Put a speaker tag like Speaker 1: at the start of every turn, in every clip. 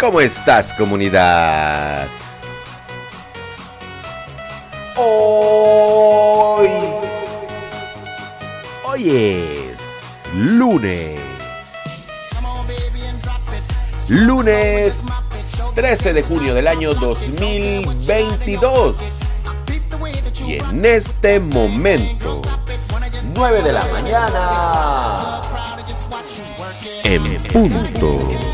Speaker 1: ¿Cómo estás comunidad? Hoy... Hoy es lunes. Lunes 13 de junio del año 2022. Y en este momento, 9 de la mañana, en punto.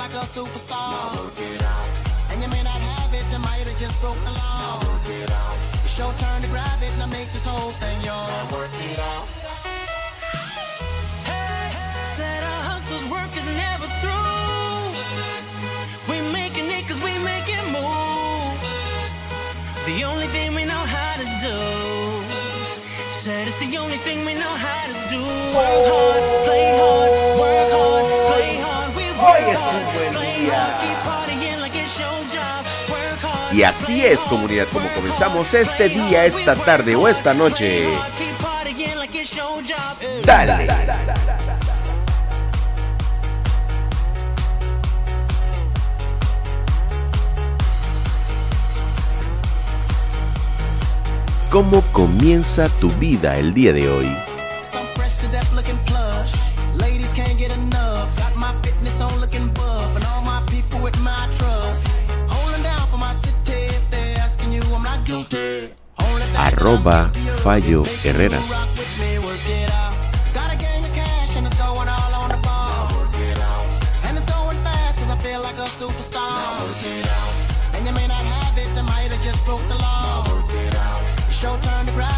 Speaker 2: like a superstar. now work it out. And you may not have it, you might have just broke the law. Now work it out. It's your turn to grab it, now make this whole thing yours. Now work it out. Hey,
Speaker 3: said a hustler's work is never through. We making it cause we making moves. The only thing we know how to do. Said it's the only thing we know how to do.
Speaker 1: Work hard, play hard. Y así es, comunidad, como comenzamos este día, esta tarde o esta noche. Dale. ¿Cómo comienza tu vida el día de hoy? Arroba Fallo Herrera.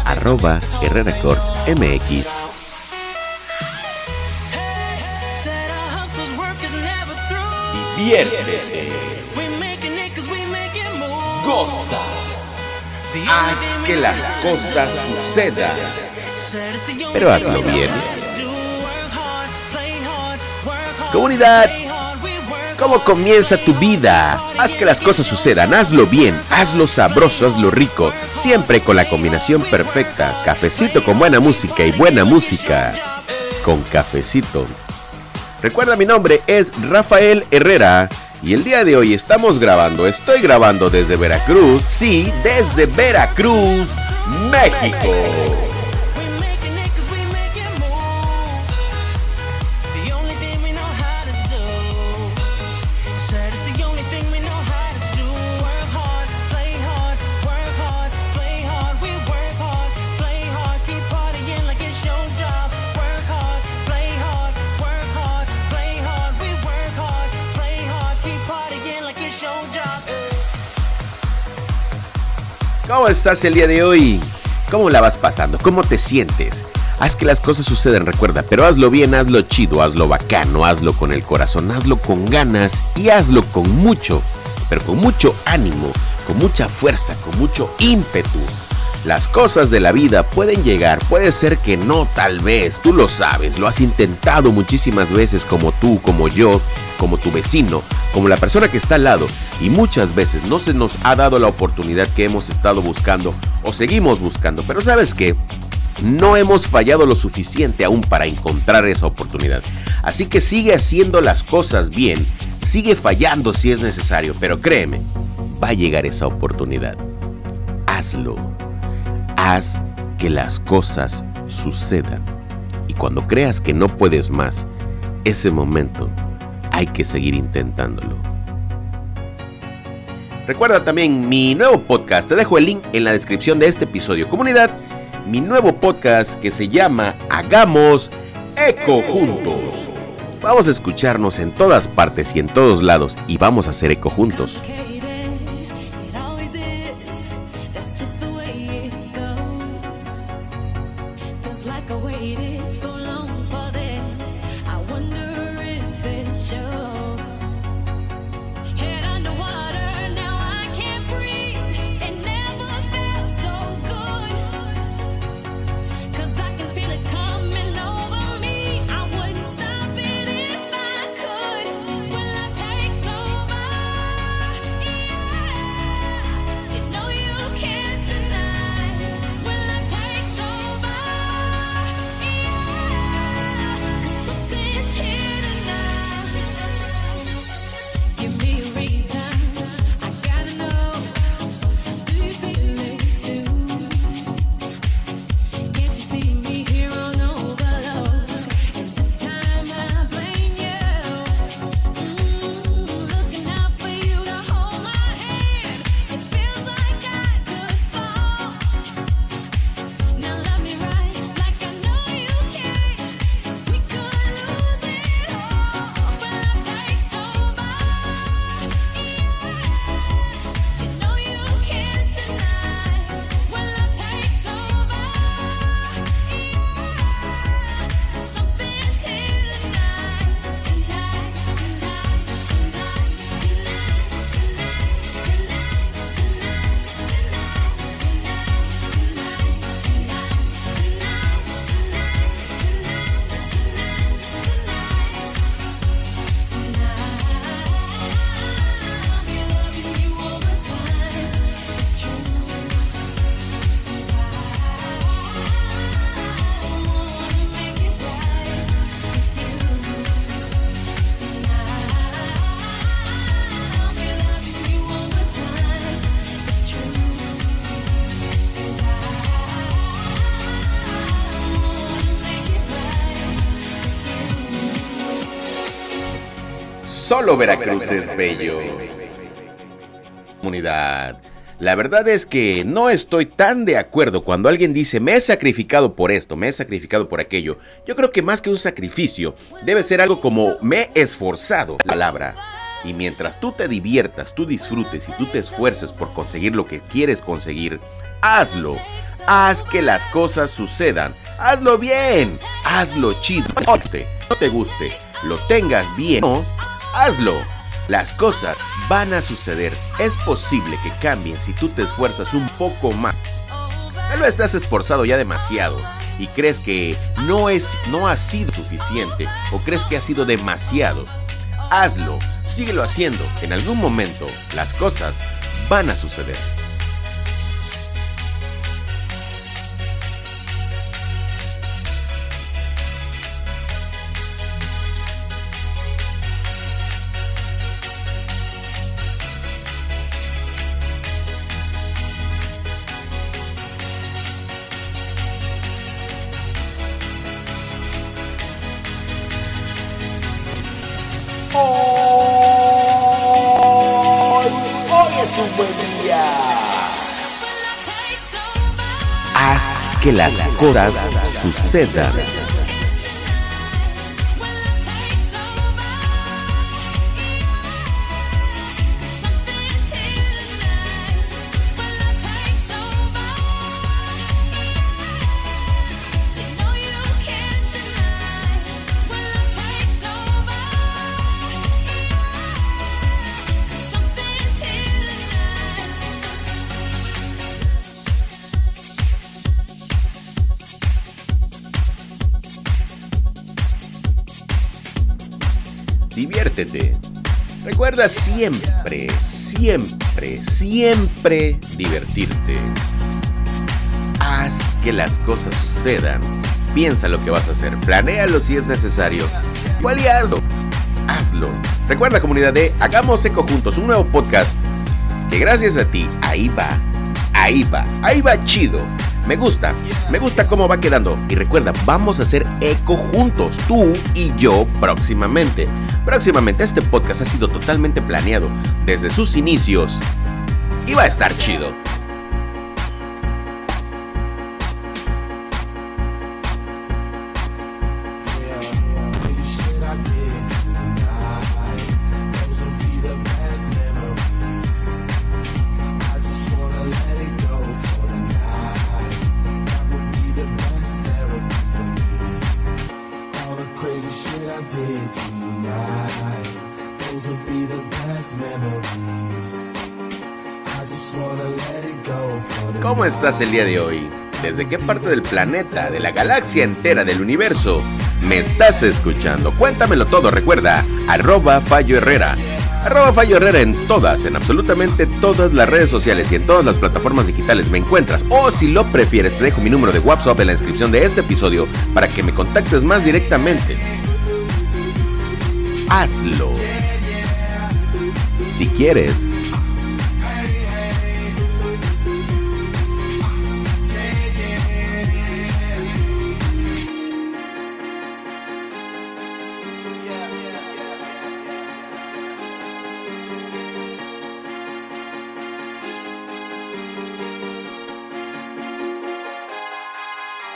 Speaker 1: Arroba Herrera Corp MX. Diviértete. Goza haz que las cosas sucedan. Pero hazlo bien. Comunidad, ¿cómo comienza tu vida? Haz que las cosas sucedan, hazlo bien, hazlo sabroso, hazlo rico, siempre con la combinación perfecta. Cafecito con buena música y buena música con cafecito. Recuerda mi nombre es Rafael Herrera y el día de hoy estamos grabando, estoy grabando desde Veracruz, sí, desde Veracruz, México. ¿Cómo estás el día de hoy? ¿Cómo la vas pasando? ¿Cómo te sientes? Haz que las cosas sucedan, recuerda, pero hazlo bien, hazlo chido, hazlo bacano, hazlo con el corazón, hazlo con ganas y hazlo con mucho, pero con mucho ánimo, con mucha fuerza, con mucho ímpetu. Las cosas de la vida pueden llegar, puede ser que no, tal vez, tú lo sabes, lo has intentado muchísimas veces como tú, como yo, como tu vecino, como la persona que está al lado, y muchas veces no se nos ha dado la oportunidad que hemos estado buscando o seguimos buscando, pero sabes qué, no hemos fallado lo suficiente aún para encontrar esa oportunidad. Así que sigue haciendo las cosas bien, sigue fallando si es necesario, pero créeme, va a llegar esa oportunidad. Hazlo haz que las cosas sucedan. Y cuando creas que no puedes más, ese momento hay que seguir intentándolo. Recuerda también mi nuevo podcast, te dejo el link en la descripción de este episodio. Comunidad, mi nuevo podcast que se llama Hagamos Eco Juntos. Vamos a escucharnos en todas partes y en todos lados y vamos a hacer eco juntos. Solo Veracruz es bello. Comunidad. La verdad es que no estoy tan de acuerdo cuando alguien dice me he sacrificado por esto, me he sacrificado por aquello. Yo creo que más que un sacrificio, debe ser algo como me he esforzado, la palabra. Y mientras tú te diviertas, tú disfrutes y tú te esfuerces por conseguir lo que quieres conseguir, hazlo. Haz que las cosas sucedan. Hazlo bien. Hazlo chido. No te, no te guste. Lo tengas bien. No, hazlo. Las cosas van a suceder. Es posible que cambien si tú te esfuerzas un poco más. Tal vez estás esforzado ya demasiado y crees que no es no ha sido suficiente o crees que ha sido demasiado. Hazlo, síguelo haciendo. En algún momento las cosas van a suceder. Un buen día. Haz que las cosas sucedan. Recuerda siempre, siempre, siempre divertirte. Haz que las cosas sucedan. Piensa lo que vas a hacer. Planéalo si es necesario. Igual y hazlo. Hazlo. Recuerda comunidad de Hagamos Eco Juntos, un nuevo podcast que gracias a ti, ahí va, ahí va, ahí va chido. Me gusta, me gusta cómo va quedando. Y recuerda, vamos a hacer eco juntos, tú y yo próximamente. Próximamente este podcast ha sido totalmente planeado desde sus inicios. Y va a estar chido. ¿Cómo estás el día de hoy? ¿Desde qué parte del planeta, de la galaxia entera, del universo me estás escuchando? Cuéntamelo todo, recuerda, arroba Fallo Herrera. Arroba Fallo Herrera en todas, en absolutamente todas las redes sociales y en todas las plataformas digitales me encuentras. O si lo prefieres, te dejo mi número de WhatsApp en la descripción de este episodio para que me contactes más directamente. Hazlo. Si quieres.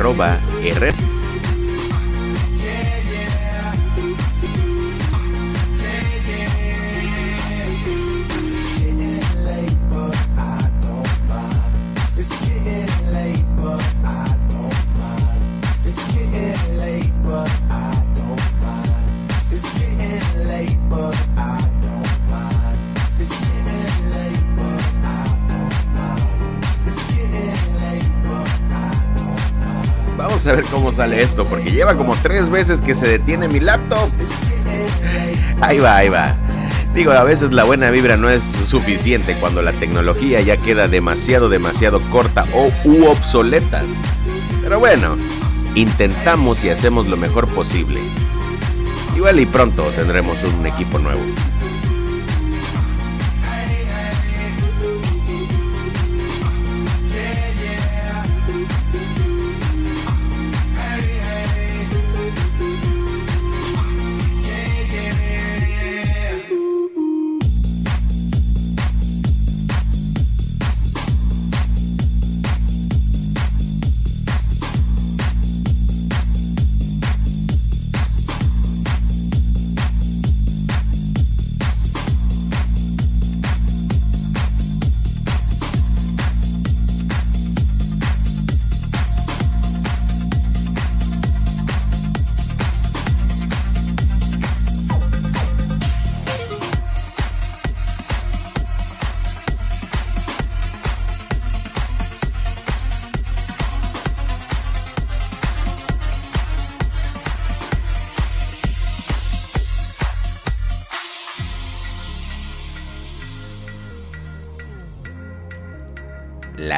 Speaker 1: Arroba Herrera. Sale esto, porque lleva como tres veces que se detiene mi laptop. Ahí va, ahí va. Digo, a veces la buena vibra no es suficiente cuando la tecnología ya queda demasiado, demasiado corta o u obsoleta. Pero bueno, intentamos y hacemos lo mejor posible. Igual y pronto tendremos un equipo nuevo.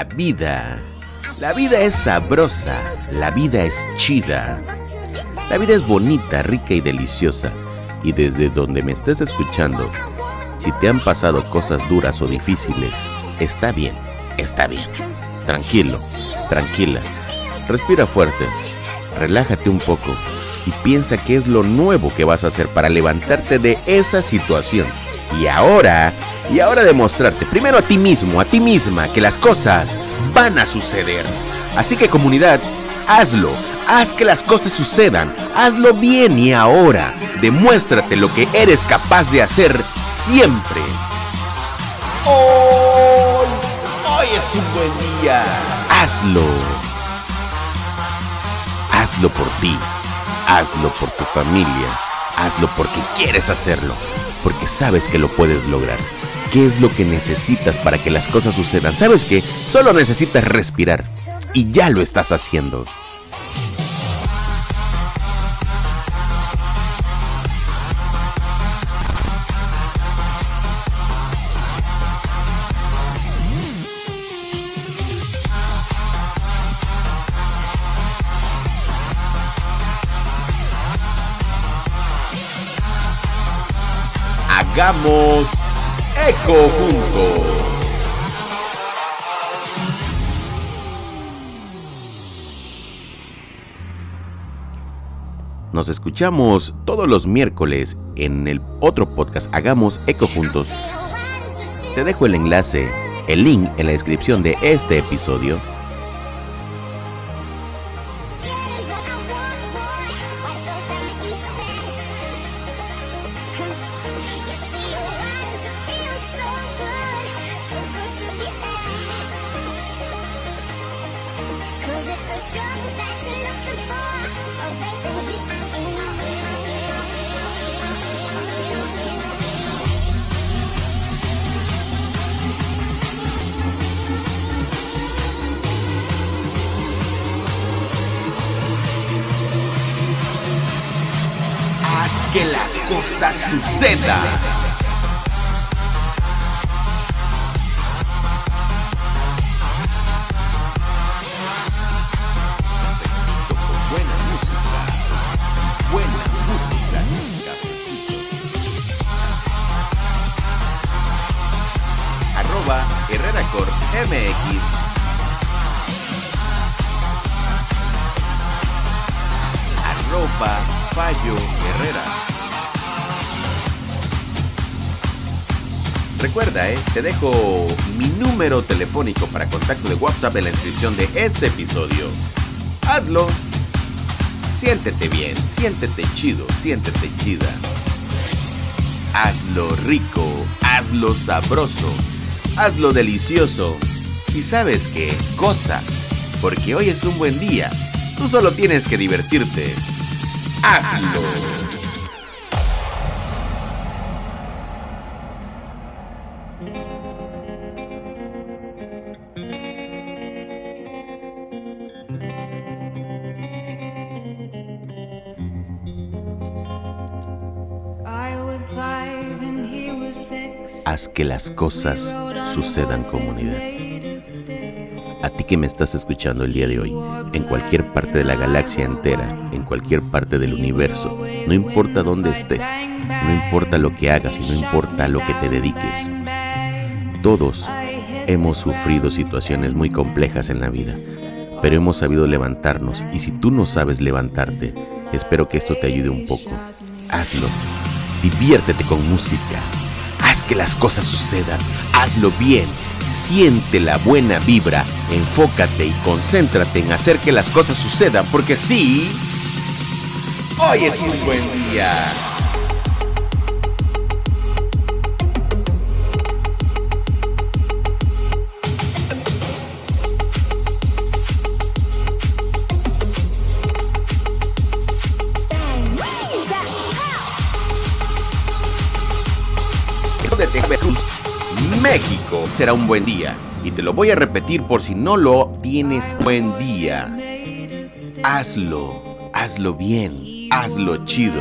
Speaker 1: La vida. La vida es sabrosa. La vida es chida. La vida es bonita, rica y deliciosa. Y desde donde me estés escuchando, si te han pasado cosas duras o difíciles, está bien, está bien. Tranquilo, tranquila. Respira fuerte. Relájate un poco y piensa qué es lo nuevo que vas a hacer para levantarte de esa situación. Y ahora, y ahora demostrarte, primero a ti mismo, a ti misma, que las cosas van a suceder. Así que comunidad, hazlo, haz que las cosas sucedan, hazlo bien y ahora, demuéstrate lo que eres capaz de hacer siempre. Hoy, hoy es un buen día. Hazlo. Hazlo por ti. Hazlo por tu familia. Hazlo porque quieres hacerlo. Porque sabes que lo puedes lograr. ¿Qué es lo que necesitas para que las cosas sucedan? ¿Sabes que Solo necesitas respirar. Y ya lo estás haciendo. Hagamos eco juntos. Nos escuchamos todos los miércoles en el otro podcast Hagamos Eco Juntos. Te dejo el enlace, el link en la descripción de este episodio. Las cosas sucedan. Herrera Corp MX. Arroba Fallo Herrera. Recuerda, eh, te dejo mi número telefónico para contacto de WhatsApp en la descripción de este episodio. Hazlo. Siéntete bien, siéntete chido, siéntete chida. Hazlo rico, hazlo sabroso, hazlo delicioso. Y sabes qué, cosa, porque hoy es un buen día. Tú solo tienes que divertirte. Hazlo. Que las cosas sucedan comunidad. A ti que me estás escuchando el día de hoy, en cualquier parte de la galaxia entera, en cualquier parte del universo, no importa dónde estés, no importa lo que hagas y no importa lo que te dediques. Todos hemos sufrido situaciones muy complejas en la vida, pero hemos sabido levantarnos y si tú no sabes levantarte, espero que esto te ayude un poco. Hazlo. Diviértete con música. Haz que las cosas sucedan. Hazlo bien. Siente la buena vibra. Enfócate y concéntrate en hacer que las cosas sucedan porque sí, hoy es un buen día. Será un buen día. Y te lo voy a repetir por si no lo tienes buen día. Hazlo, hazlo bien, hazlo chido.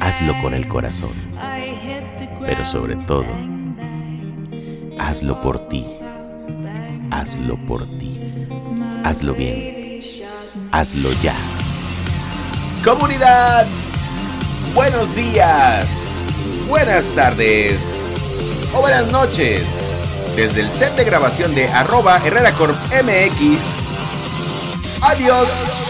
Speaker 1: Hazlo con el corazón, pero sobre todo, hazlo por ti, hazlo por ti, hazlo bien hazlo ya. Comunidad, buenos días, buenas tardes o buenas noches. Desde el set de grabación de arroba Herrera Corp MX. Adiós.